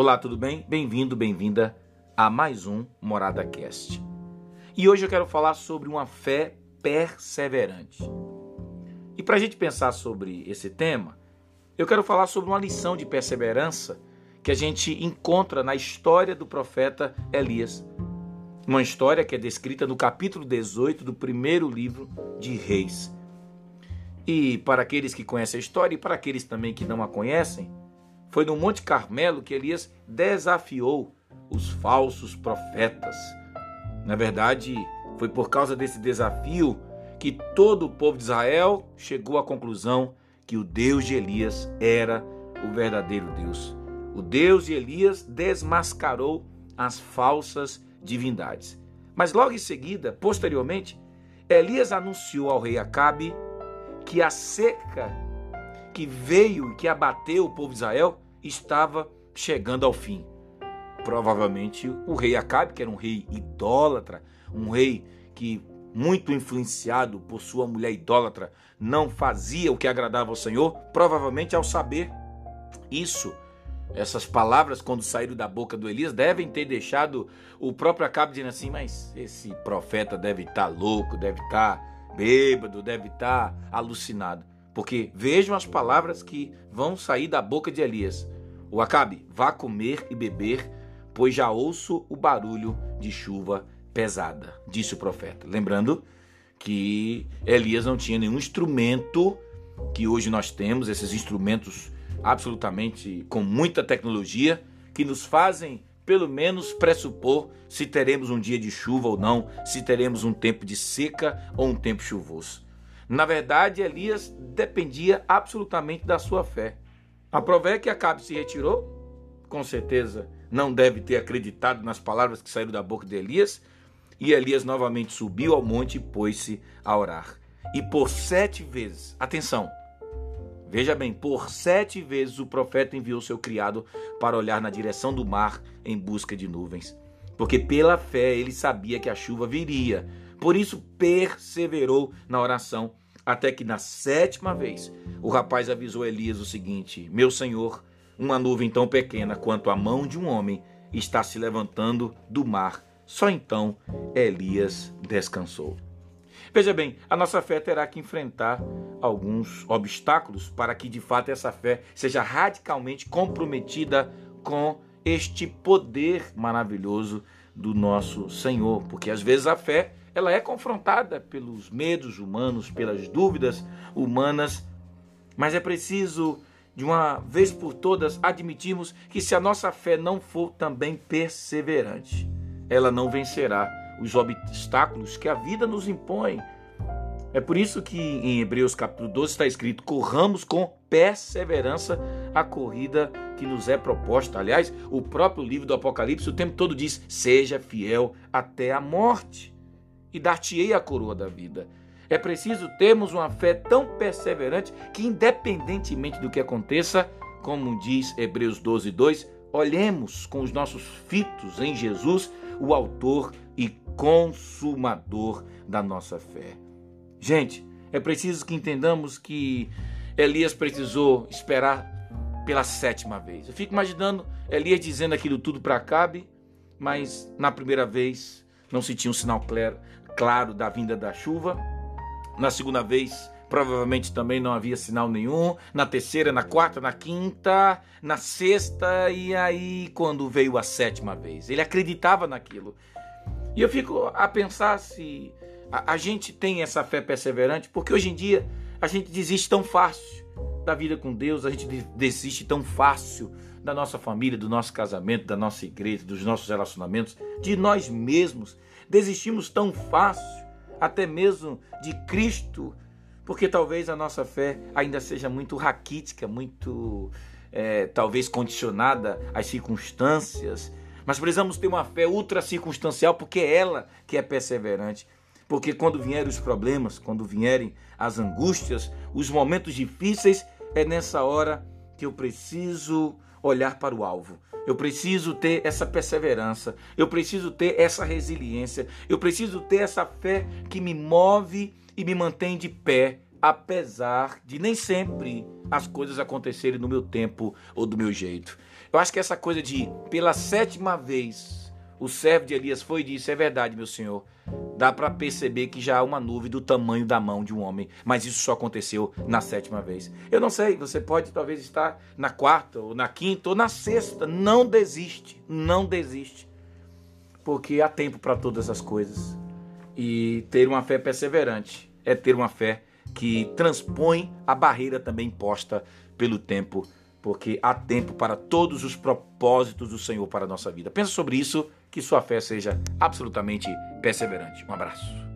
Olá, tudo bem? Bem-vindo, bem-vinda a mais um Morada Cast. E hoje eu quero falar sobre uma fé perseverante. E para a gente pensar sobre esse tema, eu quero falar sobre uma lição de perseverança que a gente encontra na história do profeta Elias. Uma história que é descrita no capítulo 18 do primeiro livro de Reis. E para aqueles que conhecem a história e para aqueles também que não a conhecem, foi no Monte Carmelo que Elias desafiou os falsos profetas. Na verdade, foi por causa desse desafio que todo o povo de Israel chegou à conclusão que o Deus de Elias era o verdadeiro Deus. O Deus de Elias desmascarou as falsas divindades. Mas logo em seguida, posteriormente, Elias anunciou ao rei Acabe que a seca que veio e que abateu o povo de Israel estava chegando ao fim. Provavelmente o rei Acabe, que era um rei idólatra, um rei que muito influenciado por sua mulher idólatra, não fazia o que agradava ao Senhor, provavelmente ao saber isso, essas palavras quando saíram da boca do Elias devem ter deixado o próprio Acabe dizendo assim, mas esse profeta deve estar tá louco, deve estar tá bêbado, deve estar tá alucinado. Porque vejam as palavras que vão sair da boca de Elias. O Acabe, vá comer e beber, pois já ouço o barulho de chuva pesada, disse o profeta. Lembrando que Elias não tinha nenhum instrumento que hoje nós temos, esses instrumentos absolutamente com muita tecnologia, que nos fazem pelo menos pressupor se teremos um dia de chuva ou não, se teremos um tempo de seca ou um tempo chuvoso. Na verdade, Elias dependia absolutamente da sua fé. A prova é que Acabe se retirou, com certeza não deve ter acreditado nas palavras que saíram da boca de Elias, e Elias novamente subiu ao monte e pôs-se a orar. E por sete vezes, atenção, veja bem, por sete vezes o profeta enviou seu criado para olhar na direção do mar em busca de nuvens, porque pela fé ele sabia que a chuva viria por isso perseverou na oração, até que na sétima vez o rapaz avisou Elias o seguinte: Meu senhor, uma nuvem tão pequena quanto a mão de um homem está se levantando do mar. Só então Elias descansou. Veja bem, a nossa fé terá que enfrentar alguns obstáculos para que de fato essa fé seja radicalmente comprometida com este poder maravilhoso do nosso Senhor, porque às vezes a fé ela é confrontada pelos medos humanos, pelas dúvidas humanas, mas é preciso de uma vez por todas admitirmos que se a nossa fé não for também perseverante, ela não vencerá os obstáculos que a vida nos impõe. É por isso que em Hebreus capítulo 12 está escrito: corramos com perseverança a corrida que nos é proposta. Aliás, o próprio livro do Apocalipse o tempo todo diz: seja fiel até a morte e dar-te-ei a coroa da vida. É preciso termos uma fé tão perseverante que, independentemente do que aconteça, como diz Hebreus 12, 2, olhemos com os nossos fitos em Jesus, o Autor e Consumador da nossa fé. Gente, é preciso que entendamos que Elias precisou esperar pela sétima vez. Eu fico imaginando Elias dizendo aquilo tudo para Acabe, mas na primeira vez não se tinha um sinal claro, claro da vinda da chuva. Na segunda vez, provavelmente também não havia sinal nenhum. Na terceira, na quarta, na quinta, na sexta, e aí quando veio a sétima vez. Ele acreditava naquilo. E eu fico a pensar se a, a gente tem essa fé perseverante, porque hoje em dia a gente desiste tão fácil da vida com Deus, a gente desiste tão fácil da nossa família, do nosso casamento, da nossa igreja, dos nossos relacionamentos, de nós mesmos. Desistimos tão fácil, até mesmo de Cristo, porque talvez a nossa fé ainda seja muito raquítica, muito é, talvez condicionada às circunstâncias. Mas precisamos ter uma fé ultra circunstancial, porque é ela que é perseverante. Porque quando vierem os problemas, quando vierem as angústias, os momentos difíceis, é nessa hora que eu preciso olhar para o alvo. Eu preciso ter essa perseverança, eu preciso ter essa resiliência, eu preciso ter essa fé que me move e me mantém de pé, apesar de nem sempre as coisas acontecerem no meu tempo ou do meu jeito. Eu acho que essa coisa de, pela sétima vez, o servo de Elias foi e disse: É verdade, meu senhor. Dá para perceber que já há uma nuvem do tamanho da mão de um homem, mas isso só aconteceu na sétima vez. Eu não sei, você pode talvez estar na quarta, ou na quinta, ou na sexta. Não desiste, não desiste. Porque há tempo para todas as coisas. E ter uma fé perseverante é ter uma fé que transpõe a barreira também posta pelo tempo, porque há tempo para todos os propósitos do Senhor para a nossa vida. Pensa sobre isso, que sua fé seja absolutamente perseverante. Um abraço.